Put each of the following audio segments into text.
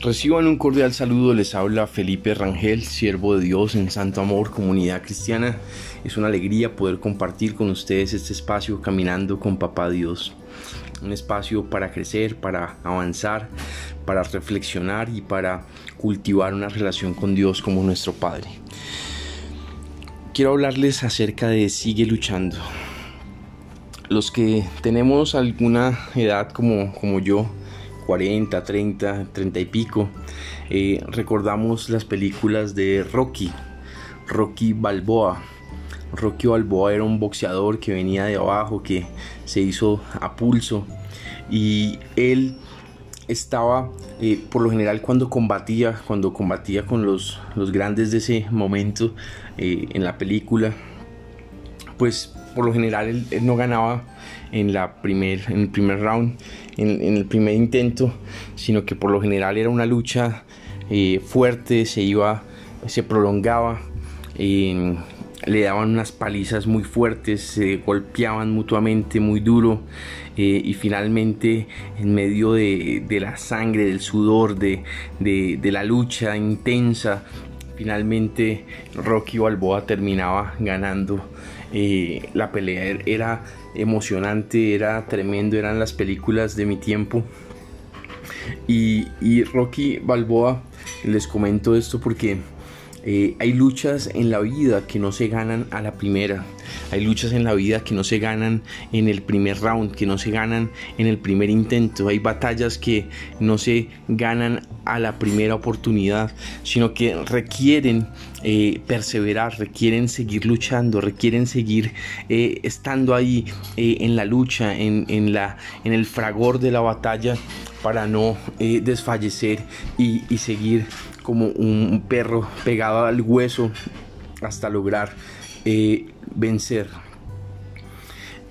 Reciban un cordial saludo, les habla Felipe Rangel, siervo de Dios en Santo Amor, comunidad cristiana. Es una alegría poder compartir con ustedes este espacio caminando con Papá Dios. Un espacio para crecer, para avanzar, para reflexionar y para cultivar una relación con Dios como nuestro Padre. Quiero hablarles acerca de sigue luchando. Los que tenemos alguna edad como, como yo, 40, 30, 30 y pico, eh, recordamos las películas de Rocky, Rocky Balboa. Rocky Balboa era un boxeador que venía de abajo, que se hizo a pulso y él estaba eh, por lo general cuando combatía, cuando combatía con los, los grandes de ese momento eh, en la película, pues por lo general él, no ganaba en, la primer, en el primer round, en, el primer intento, sino que por lo general era una lucha eh, fuerte, se iba, se prolongaba, le daban unas palizas muy fuertes, se golpeaban mutuamente muy duro eh, y finalmente en medio de, la sangre, del sudor, de la lucha intensa, finalmente Rocky Balboa terminaba ganando la pelea er-, era emocionante, era tremendo, eran las películas de mi tiempo. Y, y Rocky Balboa, les comento esto porque eh, hay luchas en la vida que no se ganan a la primera. Hay luchas en la vida que no se ganan en el primer round, que no se ganan en el primer intento. Hay batallas que no se ganan a la primera oportunidad, sino que requieren eh, perseverar, requieren seguir luchando, requieren seguir eh, estando ahí en la lucha, en, el fragor de la batalla para no desfallecer y seguir como un perro pegado al hueso hasta lograr eh, vencer.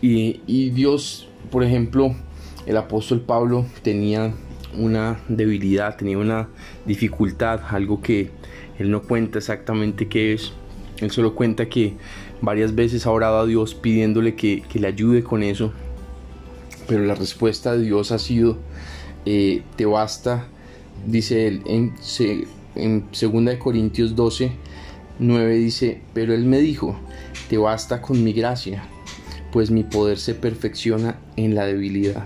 Y, Dios, por ejemplo, el apóstol Pablo tenía una debilidad, tenía una dificultad, algo que él no cuenta exactamente qué es. Él solo cuenta que varias veces ha orado a Dios pidiéndole que, le ayude con eso. Pero la respuesta de Dios ha sido, eh, te basta, dice él, en, en 2 Corintios 12, 9 dice, pero él me dijo, te basta con mi gracia, pues mi poder se perfecciona en la debilidad.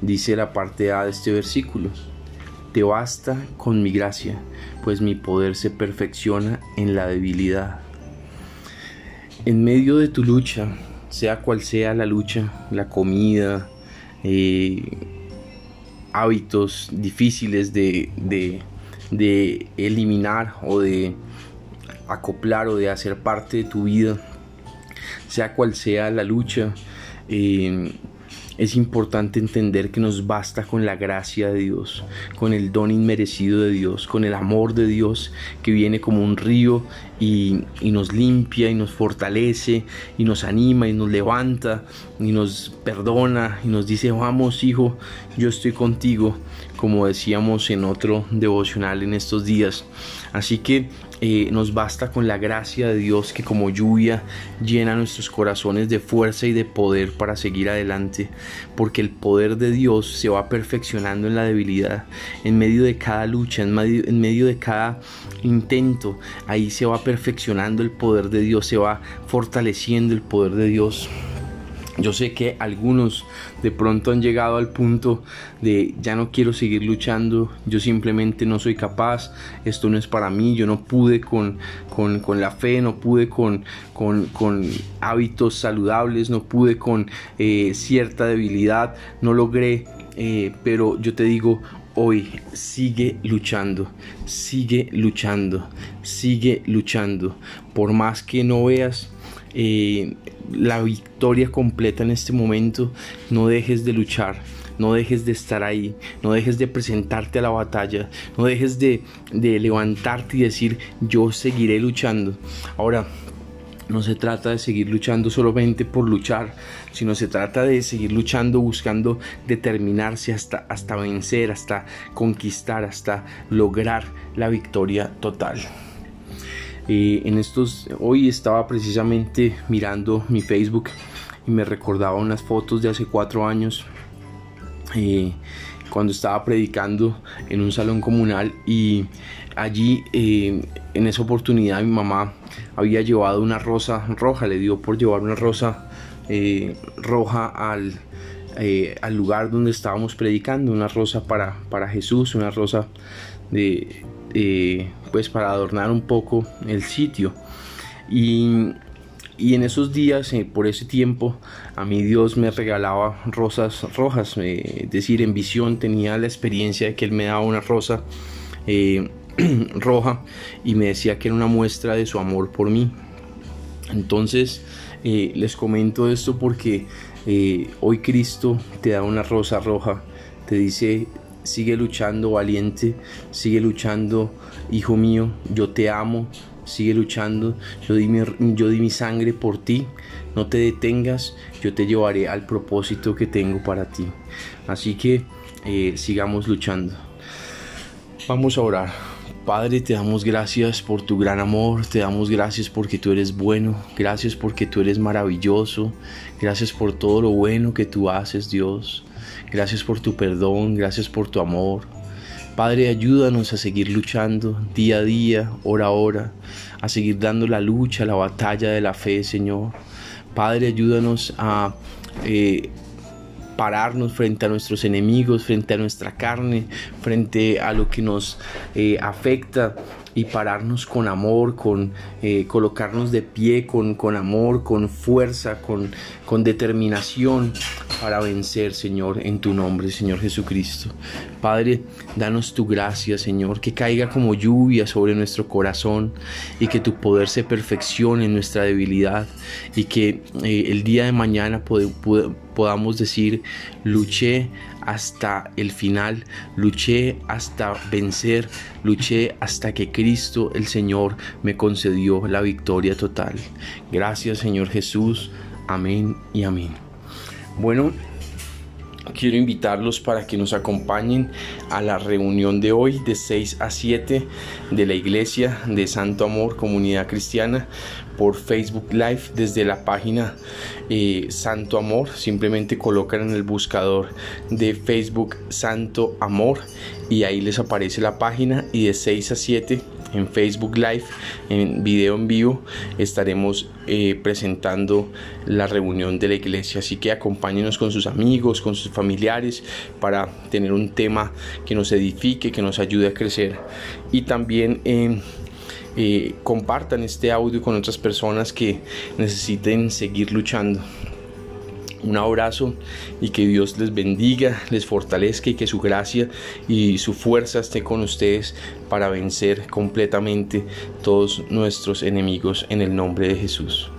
Dice la parte A de este versículo, te basta con mi gracia, pues mi poder se perfecciona en la debilidad. En medio de tu lucha, sea cual sea la lucha, la comida, eh, hábitos difíciles de, de eliminar o de acoplar o de hacer parte de tu vida, sea cual sea la lucha. Eh, es importante entender que nos basta con la gracia de Dios, con el don inmerecido de Dios, con el amor de Dios que viene como un río y, y, nos limpia y nos fortalece y nos anima y nos levanta y nos perdona y nos dice, vamos hijo, yo estoy contigo, como decíamos en otro devocional en estos días. Así que eh, nos basta con la gracia de Dios que como lluvia llena nuestros corazones de fuerza y de poder para seguir adelante, porque el poder de Dios se va perfeccionando en la debilidad, en medio de cada lucha, en medio, en medio de cada intento, ahí se va perfeccionando el poder de Dios, se va fortaleciendo el poder de Dios. Yo sé que algunos de pronto han llegado al punto de ya no quiero seguir luchando, yo simplemente no soy capaz, esto no es para mí, yo no pude con, con, la fe, no pude con, con, hábitos saludables, no pude con eh, cierta debilidad, no logré, eh, pero yo te digo, hoy sigue luchando, sigue luchando, sigue luchando, por más que no veas eh, la victoria completa en este momento, no dejes de luchar, no dejes de estar ahí, no dejes de presentarte a la batalla, no dejes de, levantarte y decir yo seguiré luchando. Ahora, no se trata de seguir luchando solamente por luchar, sino se trata de seguir luchando buscando determinarse hasta, hasta vencer, hasta conquistar, hasta lograr la victoria total. Eh, en estos, hoy estaba precisamente mirando mi Facebook y me recordaba unas fotos de hace cuatro años. Eh, cuando estaba predicando en un salón comunal y allí eh, en esa oportunidad mi mamá había llevado una rosa roja, le dio por llevar una rosa roja al, al lugar donde estábamos predicando, una rosa para, para Jesús, una rosa de, pues para adornar un poco el sitio. Y, y en esos días, por ese tiempo, a mí Dios me regalaba rosas rojas, es decir, en visión tenía la experiencia de que Él me daba una rosa roja y me decía que era una muestra de su amor por mí. Entonces eh, les comento esto porque eh, hoy Cristo te da una rosa roja, te dice sigue luchando valiente, sigue luchando hijo mío, yo te amo, sigue luchando, yo di mi, sangre por ti, no te detengas, yo te llevaré al propósito que tengo para ti. Así que eh, sigamos luchando. Vamos a orar. Padre, te damos gracias por tu gran amor, te damos gracias porque tú eres bueno, gracias porque tú eres maravilloso, gracias por todo lo bueno que tú haces, Dios, gracias por tu perdón, gracias por tu amor. Padre, ayúdanos a seguir luchando día a día, hora a hora, a seguir dando la lucha, la batalla de la fe, Señor. Padre, ayúdanos a... Eh, pararnos frente a nuestros enemigos, frente a nuestra carne, frente a lo que nos eh, afecta y pararnos con amor, con eh, colocarnos de pie con, con amor, con fuerza, con, con determinación para vencer, Señor, en tu nombre, Señor Jesucristo. Padre, danos tu gracia, Señor, que caiga como lluvia sobre nuestro corazón y que tu poder se perfeccione en nuestra debilidad y que eh, el día de mañana podamos decir, luché hasta el final, luché hasta vencer, luché hasta que Cristo el Señor me concedió la victoria total. Gracias Señor Jesús, amén y amén. Bueno, quiero invitarlos para que nos acompañen a la reunión de hoy de 6 a 7 de la iglesia de Santo Amor Comunidad Cristiana por Facebook Live desde la página eh, Santo Amor. Simplemente colocan en el buscador de Facebook Santo Amor y ahí les aparece la página y de 6 a 7 en Facebook Live, en video en vivo, estaremos eh, presentando la reunión de la iglesia. Así que acompáñenos con sus amigos, con sus familiares, para tener un tema que nos edifique, que nos ayude a crecer. Y también eh, eh, compartan este audio con otras personas que necesiten seguir luchando. Un abrazo y que Dios les bendiga, les fortalezca y que su gracia y su fuerza esté con ustedes para vencer completamente todos nuestros enemigos en el nombre de Jesús.